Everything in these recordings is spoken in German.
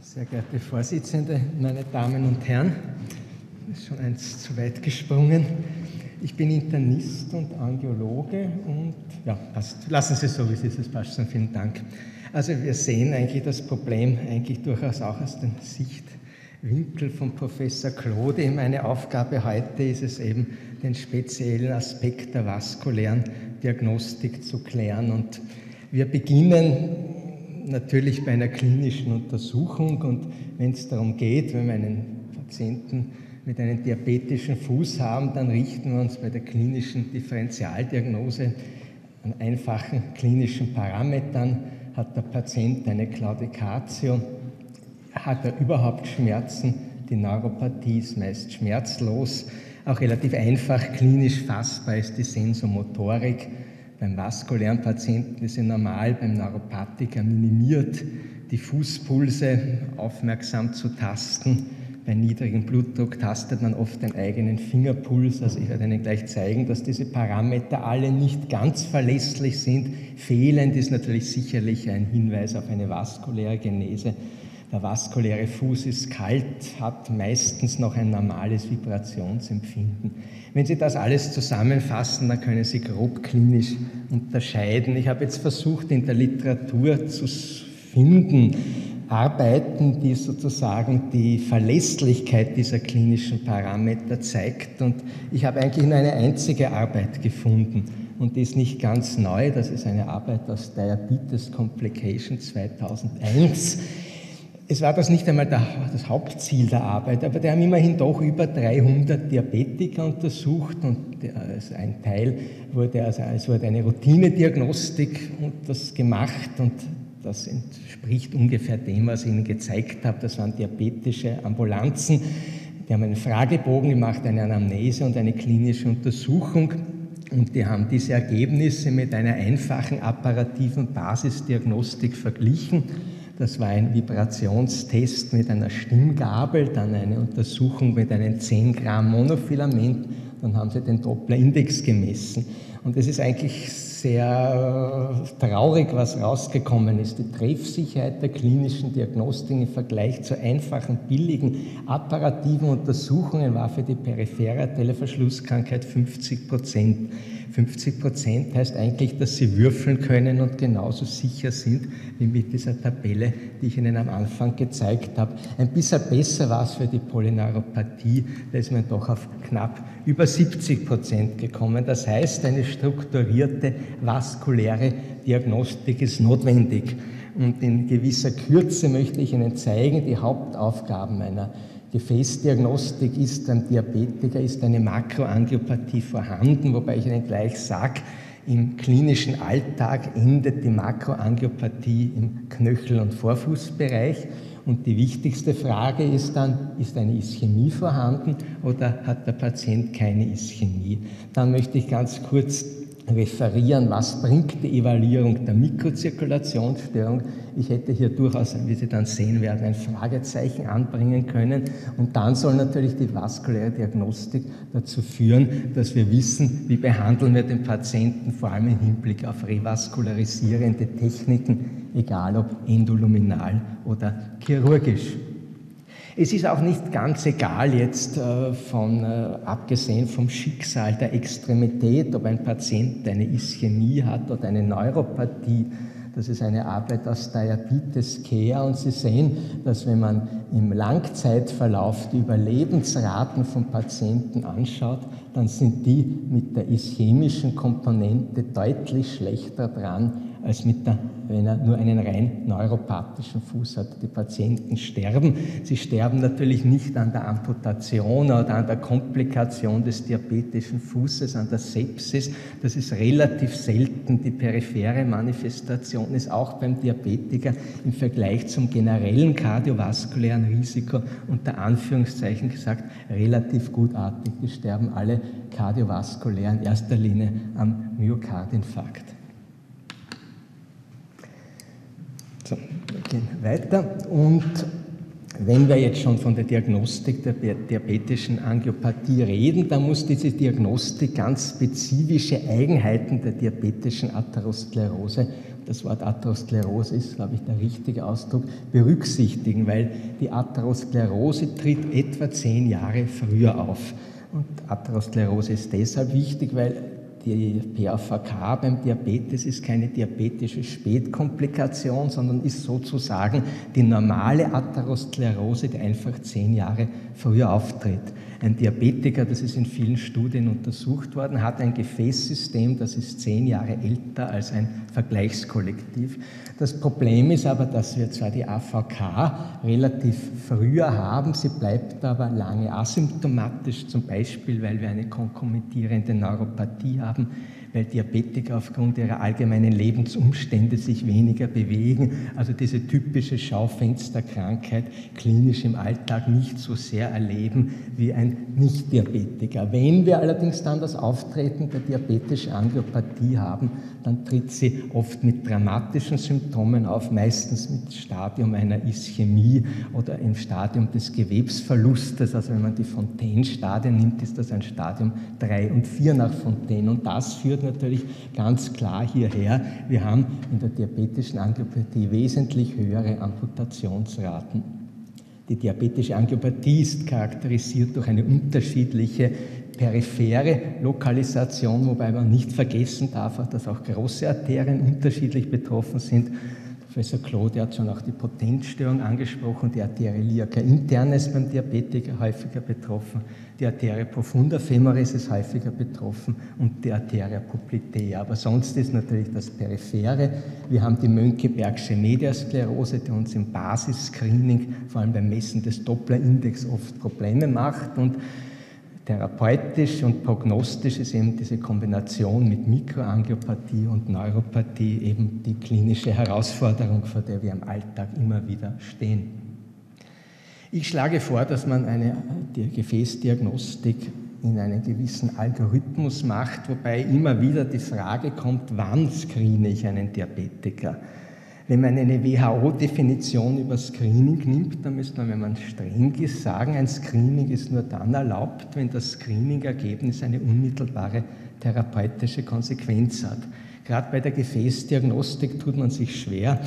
Sehr geehrte Vorsitzende, meine Damen und Herren, ist schon eins zu weit gesprungen. Ich bin Internist und Angiologe und ja, passt. Lassen Sie es so, wie es ist, es passt schon. Vielen Dank. Also wir sehen eigentlich das Problem eigentlich durchaus auch aus dem Sichtwinkel von Professor Claude. Meine Aufgabe heute ist es eben, den speziellen Aspekt der vaskulären Diagnostik zu klären. Und wir beginnen natürlich bei einer klinischen Untersuchung und wenn es darum geht, wenn wir einen Patienten mit einem diabetischen Fuß haben, dann richten wir uns bei der klinischen Differentialdiagnose an einfachen klinischen Parametern. Hat der Patient eine Claudicatio? Hat er überhaupt Schmerzen? Die Neuropathie ist meist schmerzlos. Auch relativ einfach klinisch fassbar ist die Sensomotorik. Beim vaskulären Patienten ist sie normal, beim Neuropathiker minimiert. Die Fußpulse aufmerksam zu tasten. Bei niedrigem Blutdruck tastet man oft den eigenen Fingerpuls. Also ich werde Ihnen gleich zeigen, dass diese Parameter alle nicht ganz verlässlich sind. Fehlend ist natürlich sicherlich ein Hinweis auf eine vaskuläre Genese. Der vaskuläre Fuß ist kalt, hat meistens noch ein normales Vibrationsempfinden. Wenn Sie das alles zusammenfassen, dann können Sie grob klinisch unterscheiden. Ich habe jetzt versucht, in der Literatur zu finden, Arbeiten, die sozusagen die Verlässlichkeit dieser klinischen Parameter zeigt. Und ich habe eigentlich nur eine einzige Arbeit gefunden und die ist nicht ganz neu. Das ist eine Arbeit aus Diabetes Complication 2001 es war das nicht einmal das Hauptziel der Arbeit, aber die haben immerhin doch über 300 Diabetiker untersucht und also ein Teil wurde, also es wurde eine Routinediagnostik und das gemacht und das entspricht ungefähr dem, was ich Ihnen gezeigt habe. Das waren diabetische Ambulanzen. Die haben einen Fragebogen gemacht, eine Anamnese und eine klinische Untersuchung. Und die haben diese Ergebnisse mit einer einfachen apparativen Basisdiagnostik verglichen das war ein Vibrationstest mit einer Stimmgabel, dann eine Untersuchung mit einem 10 Gramm Monofilament, dann haben sie den Doppler-Index gemessen. Und es ist eigentlich sehr traurig, was rausgekommen ist. Die Treffsicherheit der klinischen Diagnostik im Vergleich zu einfachen, billigen, apparativen Untersuchungen war für die periphere Arterioverschlusskrankheit 50 Prozent. 50 Prozent heißt eigentlich, dass Sie würfeln können und genauso sicher sind wie mit dieser Tabelle, die ich Ihnen am Anfang gezeigt habe. Ein bisschen besser war es für die Polyneuropathie, da ist man doch auf knapp über 70 Prozent gekommen. Das heißt, eine strukturierte vaskuläre Diagnostik ist notwendig. Und in gewisser Kürze möchte ich Ihnen zeigen, die Hauptaufgaben einer Gefäßdiagnostik ist beim Diabetiker, ist eine Makroangiopathie vorhanden, wobei ich Ihnen gleich sage, im klinischen Alltag endet die Makroangiopathie im Knöchel- und Vorfußbereich. Und die wichtigste Frage ist dann, ist eine Ischämie vorhanden oder hat der Patient keine Ischämie? Dann möchte ich ganz kurz referieren, was bringt die Evaluierung der Mikrozirkulationsstörung. Ich hätte hier durchaus, wie Sie dann sehen werden, ein Fragezeichen anbringen können. Und dann soll natürlich die vaskuläre Diagnostik dazu führen, dass wir wissen, wie behandeln wir den Patienten, vor allem im Hinblick auf revaskularisierende Techniken, egal ob endoluminal oder chirurgisch. Es ist auch nicht ganz egal jetzt äh, von, äh, abgesehen vom Schicksal der Extremität, ob ein Patient eine Ischämie hat oder eine Neuropathie. Das ist eine Arbeit aus Diabetes Care und Sie sehen, dass wenn man im Langzeitverlauf die Überlebensraten von Patienten anschaut, dann sind die mit der ischämischen Komponente deutlich schlechter dran als mit der, wenn er nur einen rein neuropathischen Fuß hat. Die Patienten sterben. Sie sterben natürlich nicht an der Amputation oder an der Komplikation des diabetischen Fußes, an der Sepsis. Das ist relativ selten. Die periphere Manifestation ist auch beim Diabetiker im Vergleich zum generellen kardiovaskulären Risiko unter Anführungszeichen gesagt relativ gutartig. Die sterben alle kardiovaskulär in erster Linie am Myokardinfarkt. So, wir gehen weiter. Und wenn wir jetzt schon von der Diagnostik der diabetischen Angiopathie reden, dann muss diese Diagnostik ganz spezifische Eigenheiten der diabetischen Atherosklerose das Wort Atherosklerose ist, glaube ich, der richtige Ausdruck, berücksichtigen, weil die Atherosklerose tritt etwa zehn Jahre früher auf. Und Atherosklerose ist deshalb wichtig, weil die PAVK beim Diabetes ist keine diabetische Spätkomplikation, sondern ist sozusagen die normale Atherosklerose, die einfach zehn Jahre früher auftritt. Ein Diabetiker, das ist in vielen Studien untersucht worden, hat ein Gefäßsystem, das ist zehn Jahre älter als ein Vergleichskollektiv. Das Problem ist aber, dass wir zwar die AVK relativ früher haben, sie bleibt aber lange asymptomatisch, zum Beispiel, weil wir eine konkomitierende Neuropathie haben weil Diabetiker aufgrund ihrer allgemeinen Lebensumstände sich weniger bewegen. Also diese typische Schaufensterkrankheit klinisch im Alltag nicht so sehr erleben wie ein Nicht-Diabetiker. Wenn wir allerdings dann das Auftreten der diabetischen Angiopathie haben, dann tritt sie oft mit dramatischen Symptomen auf, meistens mit Stadium einer Ischämie oder im Stadium des Gewebsverlustes. Also wenn man die Fontaine-Stadien nimmt, ist das ein Stadium 3 und 4 nach Fontaine. Und das führt natürlich ganz klar hierher. Wir haben in der diabetischen Angiopathie wesentlich höhere Amputationsraten. Die diabetische Angiopathie ist charakterisiert durch eine unterschiedliche periphere Lokalisation, wobei man nicht vergessen darf, dass auch große Arterien unterschiedlich betroffen sind. Professor Claude hat schon auch die Potenzstörung angesprochen, die Arterie iliaca internes beim Diabetiker häufiger betroffen, die Arterie profunda femoris ist häufiger betroffen und die Arteria poplitea. Aber sonst ist natürlich das Periphere. Wir haben die Mönckebergsche Mediasklerose, die uns im Basisscreening, vor allem beim Messen des Doppler-Index, oft Probleme macht und Therapeutisch und prognostisch ist eben diese Kombination mit Mikroangiopathie und Neuropathie eben die klinische Herausforderung, vor der wir im Alltag immer wieder stehen. Ich schlage vor, dass man eine Gefäßdiagnostik in einen gewissen Algorithmus macht, wobei immer wieder die Frage kommt, wann screene ich einen Diabetiker? Wenn man eine WHO-Definition über Screening nimmt, dann müsste man, wenn man streng ist, sagen, ein Screening ist nur dann erlaubt, wenn das Screening-Ergebnis eine unmittelbare therapeutische Konsequenz hat. Gerade bei der Gefäßdiagnostik tut man sich schwer,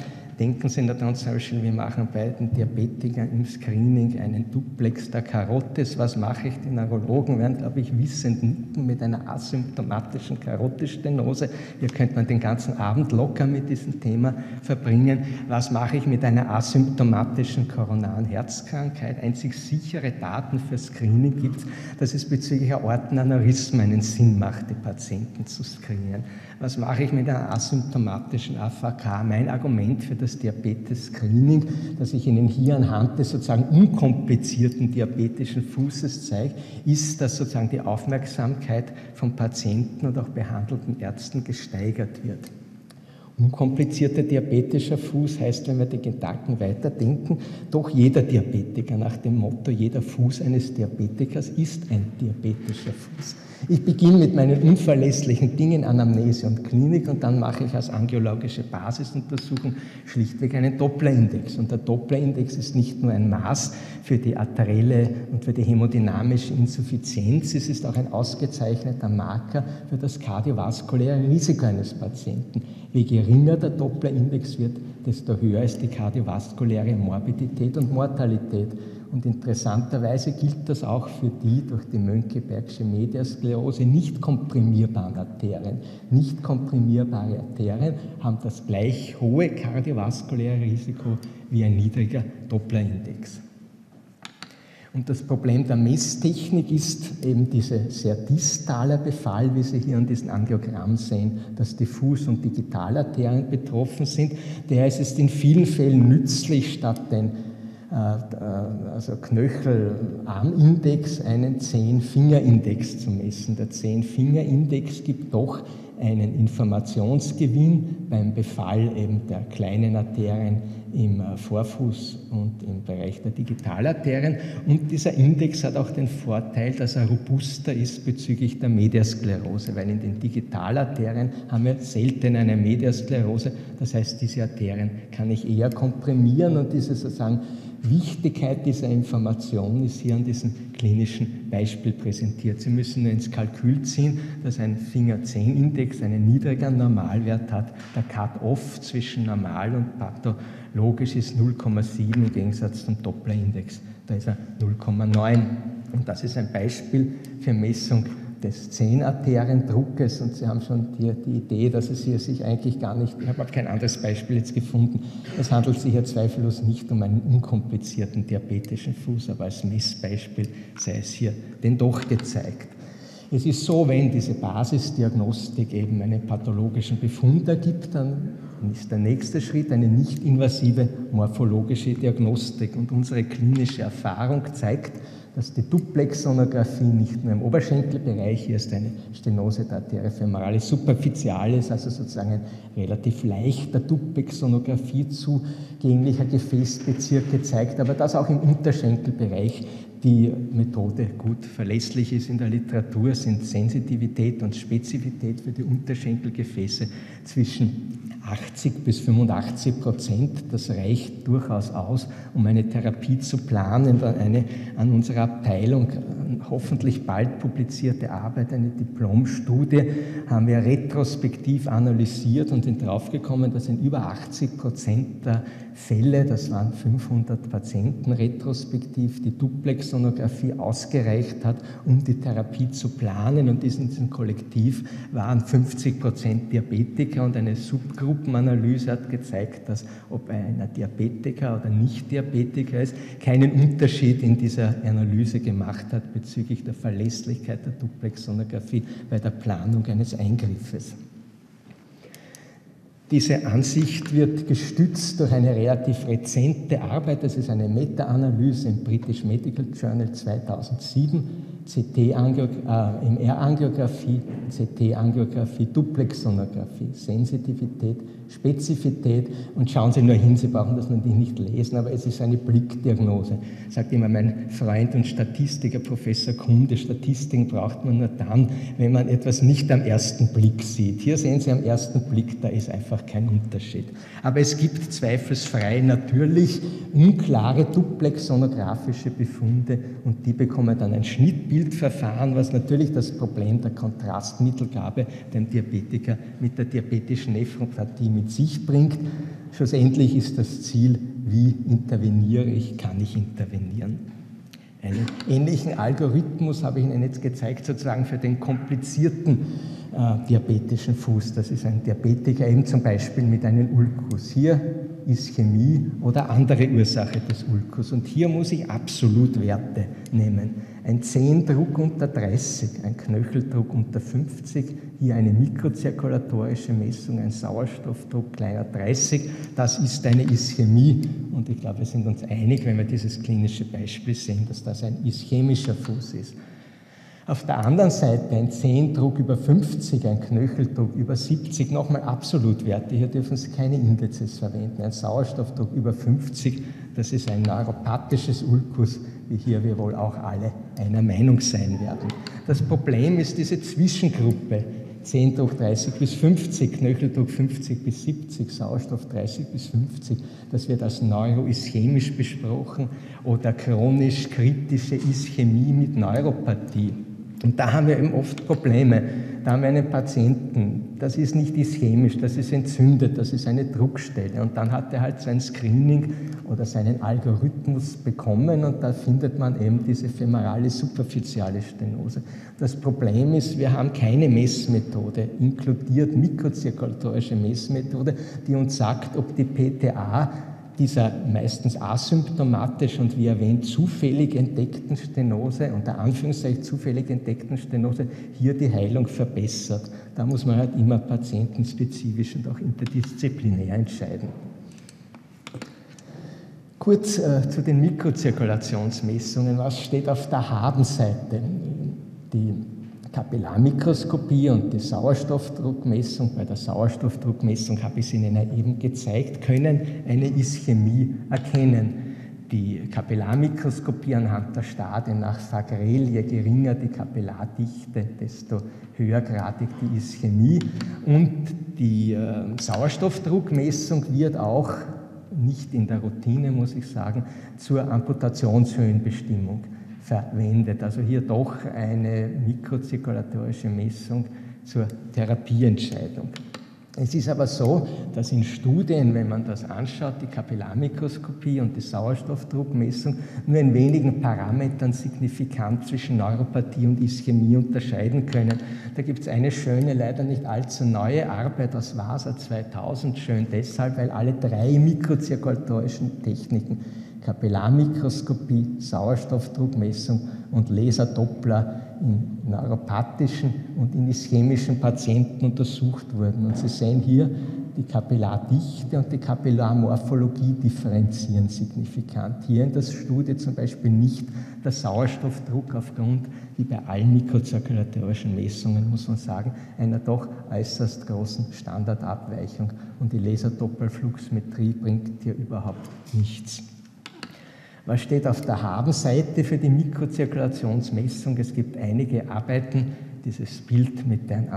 Denken Sie an zum Beispiel, wir machen bei den Diabetikern im Screening einen Duplex der Karottes. Was mache ich? Die Neurologen werden, glaube ich, wissend nicken mit einer asymptomatischen Karottestenose. Hier könnte man den ganzen Abend locker mit diesem Thema verbringen. Was mache ich mit einer asymptomatischen koronaren Herzkrankheit? Einzig sichere Daten für Screening gibt es, dass es bezüglich Aortenaneurysmen einen Sinn macht, die Patienten zu screenen. Was mache ich mit einer asymptomatischen AVK? Mein Argument für das Diabetes-Screening, das ich Ihnen hier anhand des sozusagen unkomplizierten diabetischen Fußes zeige, ist, dass sozusagen die Aufmerksamkeit von Patienten und auch behandelten Ärzten gesteigert wird. Unkomplizierter diabetischer Fuß heißt, wenn wir die Gedanken weiterdenken, doch jeder Diabetiker nach dem Motto, jeder Fuß eines Diabetikers ist ein diabetischer Fuß. Ich beginne mit meinen unverlässlichen Dingen, Anamnese und Klinik, und dann mache ich als angiologische Basisuntersuchung schlichtweg einen Doppler-Index. Und der Doppler-Index ist nicht nur ein Maß für die arterielle und für die hämodynamische Insuffizienz, es ist auch ein ausgezeichneter Marker für das kardiovaskuläre Risiko eines Patienten. Je geringer der Doppler-Index wird, desto höher ist die kardiovaskuläre Morbidität und Mortalität. Und interessanterweise gilt das auch für die durch die Mönckebergsche Mediasklerose nicht komprimierbaren Arterien. Nicht komprimierbare Arterien haben das gleich hohe kardiovaskuläre Risiko wie ein niedriger Doppler-Index. Und das Problem der Messtechnik ist eben dieser sehr distale Befall, wie Sie hier an diesem Angiogramm sehen, dass Diffus- und Digitalarterien betroffen sind. Daher ist es in vielen Fällen nützlich, statt den also Knöchelarmindex einen Zehn-Finger-Index zu messen. Der Zehn-Finger-Index gibt doch einen Informationsgewinn beim Befall eben der kleinen Arterien im Vorfuß und im Bereich der Digitalarterien. Und dieser Index hat auch den Vorteil, dass er robuster ist bezüglich der Mediasklerose, weil in den Digitalarterien haben wir selten eine Mediasklerose. Das heißt, diese Arterien kann ich eher komprimieren und diese sozusagen Wichtigkeit dieser Information ist hier an diesem klinischen Beispiel präsentiert. Sie müssen nur ins Kalkül ziehen, dass ein Finger-10-Index einen niedrigen Normalwert hat. Der Cut-off zwischen normal und pathologisch ist 0,7 im Gegensatz zum Doppler-Index. Da ist er 0,9. Und das ist ein Beispiel für Messung des Zehnarteriendruckes und Sie haben schon die, die, Idee, dass es hier sich eigentlich gar nicht, ich habe kein anderes Beispiel jetzt gefunden, es handelt sich hier zweifellos nicht um einen unkomplizierten diabetischen Fuß, aber als Messbeispiel sei es hier denn doch gezeigt. Es ist so, wenn diese Basisdiagnostik eben einen pathologischen Befund ergibt, dann ist der nächste Schritt eine nicht-invasive morphologische Diagnostik. Und unsere klinische Erfahrung zeigt, dass die Duplexsonographie nicht nur im Oberschenkelbereich, hier ist eine Stenose der Arteria femoralis superficialis, also sozusagen ein relativ leichter Duplexsonographie zugänglicher Gefäßbezirk gezeigt, aber dass auch im Unterschenkelbereich die Methode gut verlässlich ist in der Literatur, sind Sensitivität und Spezifität für die Unterschenkelgefäße zwischen 80 bis 85 Prozent. Das reicht durchaus aus, um eine Therapie zu planen. Eine an unserer Abteilung hoffentlich bald publizierte Arbeit, eine Diplomstudie, haben wir retrospektiv analysiert und sind draufgekommen, dass in über 80 Prozent der Fälle, das waren 500 Patienten retrospektiv, die Duplexsonographie ausgereicht hat, um die Therapie zu planen. Und in diesem Kollektiv waren 50 Prozent Diabetiker und eine Subgruppenanalyse hat gezeigt, dass ob einer Diabetiker oder Nicht-Diabetiker ist, keinen Unterschied in dieser Analyse gemacht hat bezüglich der Verlässlichkeit der Duplexsonographie bei der Planung eines Eingriffes. Diese Ansicht wird gestützt durch eine relativ rezente Arbeit, das ist eine Meta-Analyse im British Medical Journal 2007, CT-MR-Angiografie, CT-Angiografie, Duplexsonographie, Sensitivität, Spezifität und schauen Sie nur hin, Sie brauchen das natürlich nicht lesen, aber es ist eine Blickdiagnose. Sagt immer mein Freund und Statistiker, Professor Kunde, Statistiken braucht man nur dann, wenn man etwas nicht am ersten Blick sieht. Hier sehen Sie am ersten Blick, da ist einfach kein Unterschied. Aber es gibt zweifelsfrei natürlich unklare duplexsonografische Befunde und die bekommen dann ein Schnittbildverfahren, was natürlich das Problem der Kontrastmittelgabe dem Diabetiker mit der diabetischen Nephropathie mit sich bringt. Schlussendlich ist das Ziel, wie interveniere ich, kann ich intervenieren. Einen ähnlichen Algorithmus habe ich Ihnen jetzt gezeigt, sozusagen für den komplizierten äh, diabetischen Fuß. Das ist ein Diabetiker eben zum Beispiel mit einem Ulkus. Hier Ischämie oder andere Ursache des Ulkus. Und hier muss ich Absolutwerte nehmen. Ein Zehndruck unter 30, ein Knöcheldruck unter 50, hier eine mikrozirkulatorische Messung, ein Sauerstoffdruck kleiner 30, das ist eine Ischämie. Und ich glaube, wir sind uns einig, wenn wir dieses klinische Beispiel sehen, dass das ein ischämischer Fuß ist. Auf der anderen Seite ein Zehndruck über 50, ein Knöcheldruck über 70, nochmal Absolutwerte. Hier dürfen Sie keine Indizes verwenden. Ein Sauerstoffdruck über 50, das ist ein neuropathisches Ulkus, wie hier wir wohl auch alle einer Meinung sein werden. Das Problem ist diese Zwischengruppe. Zehndruck 30 bis 50, Knöcheldruck 50 bis 70, Sauerstoff 30 bis 50. Das wird als neuroischämisch besprochen oder chronisch-kritische Ischämie mit Neuropathie. Und da haben wir eben oft Probleme. Da haben wir einen Patienten, das ist nicht ischämisch, das ist entzündet, das ist eine Druckstelle. Und dann hat er halt sein Screening oder seinen Algorithmus bekommen und da findet man eben diese femorale superficiale Stenose. Das Problem ist, wir haben keine Messmethode, inkludiert mikrozirkulatorische Messmethode, die uns sagt, ob die PTA dieser meistens asymptomatisch und wie erwähnt zufällig entdeckten Stenose, unter Anführungszeichen zufällig entdeckten Stenose, hier die Heilung verbessert. Da muss man halt immer patientenspezifisch und auch interdisziplinär entscheiden. Kurz äh, zu den Mikrozirkulationsmessungen. Was steht auf der Habenseite? Die Kapillarmikroskopie und die Sauerstoffdruckmessung, bei der Sauerstoffdruckmessung habe ich es Ihnen eben gezeigt, können eine Ischämie erkennen. Die Kapillarmikroskopie anhand der Stadien nach Fagrel, je geringer die Kapillardichte, desto höhergradig die Ischämie. Und die äh, Sauerstoffdruckmessung wird auch nicht in der Routine, muss ich sagen, zur Amputationshöhenbestimmung verwendet. Also hier doch eine mikrozirkulatorische Messung zur Therapieentscheidung. Es ist aber so, dass in Studien, wenn man das anschaut, die Kapillarmikroskopie und die Sauerstoffdruckmessung nur in wenigen Parametern signifikant zwischen Neuropathie und Ischämie unterscheiden können. Da gibt es eine schöne, leider nicht allzu neue Arbeit aus Vasa 2000, schön deshalb, weil alle drei mikrozirkulatorischen Techniken Kapillarmikroskopie, Sauerstoffdruckmessung und Laserdoppler in neuropathischen und in ischämischen Patienten untersucht wurden. Und Sie sehen hier, die Kapillardichte und die Kapillarmorphologie differenzieren signifikant. Hier in der Studie zum Beispiel nicht der Sauerstoffdruck aufgrund, wie bei allen mikrozirkulatorischen Messungen, muss man sagen, einer doch äußerst großen Standardabweichung. Und die Laserdoppelfluxmetrie bringt hier überhaupt nichts. Was steht auf der Habenseite für die Mikrozirkulationsmessung? Es gibt einige Arbeiten, dieses Bild mit den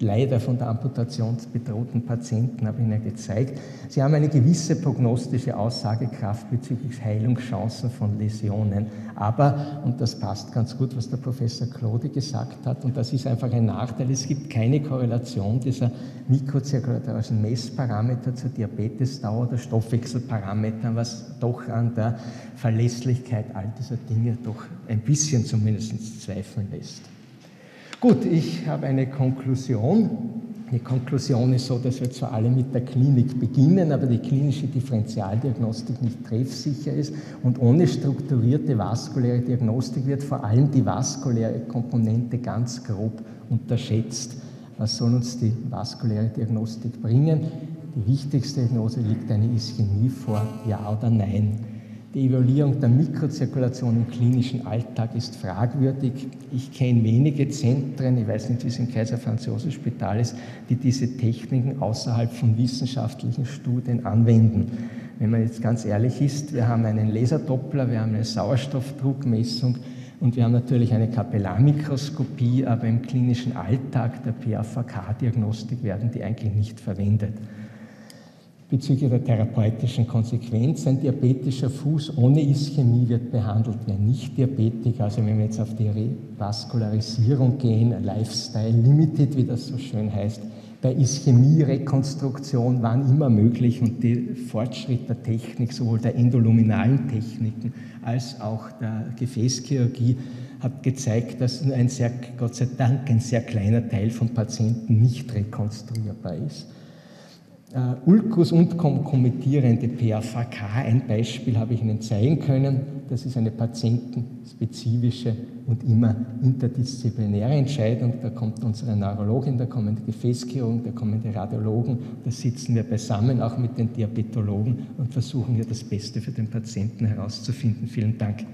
leider von der Amputation bedrohten Patienten habe ich Ihnen gezeigt. Sie haben eine gewisse prognostische Aussagekraft bezüglich Heilungschancen von Läsionen. Aber, und das passt ganz gut, was der Professor Klodi gesagt hat, und das ist einfach ein Nachteil, es gibt keine Korrelation dieser mikrozirkulatorischen Messparameter zur Diabetesdauer oder Stoffwechselparametern, was doch an der Verlässlichkeit all dieser Dinge doch ein bisschen zumindest zweifeln lässt. Gut, ich habe eine Konklusion. Die Konklusion ist so, dass wir zwar alle mit der Klinik beginnen, aber die klinische Differentialdiagnostik nicht treffsicher ist und ohne strukturierte vaskuläre Diagnostik wird vor allem die vaskuläre Komponente ganz grob unterschätzt. Was soll uns die vaskuläre Diagnostik bringen? Die wichtigste Diagnose liegt eine Ischämie vor, ja oder nein. Die Evaluierung der Mikrozirkulation im klinischen Alltag ist fragwürdig. Ich kenne wenige Zentren, ich weiß nicht, wie es im Kaiser Franz Josef Spital ist, die diese Techniken außerhalb von wissenschaftlichen Studien anwenden. Wenn man jetzt ganz ehrlich ist, wir haben einen Laserdoppler, wir haben eine Sauerstoffdruckmessung und wir haben natürlich eine Kapillarmikroskopie, aber im klinischen Alltag der PAVK-Diagnostik werden die eigentlich nicht verwendet bezüglich der therapeutischen Konsequenz. Ein diabetischer Fuß ohne Ischämie wird behandelt wie ein Nicht-Diabetiker. Also wenn wir jetzt auf die Revaskularisierung gehen, Lifestyle Limited, wie das so schön heißt, bei Ischämie-Rekonstruktion waren immer möglich und die Fortschritt der Technik, sowohl der endoluminalen Techniken als auch der Gefäßchirurgie, hat gezeigt, dass nur ein sehr, Gott sei Dank, ein sehr kleiner Teil von Patienten nicht rekonstruierbar ist. Uh, Ulkus und konkomitierende PAVK, ein Beispiel habe ich Ihnen zeigen können. Das ist eine patientenspezifische und immer interdisziplinäre Entscheidung. Da kommt unsere Neurologin, da kommen die Gefäßchirurgen, da kommen die Radiologen, da sitzen wir beisammen auch mit den Diabetologen und versuchen hier das Beste für den Patienten herauszufinden. Vielen Dank.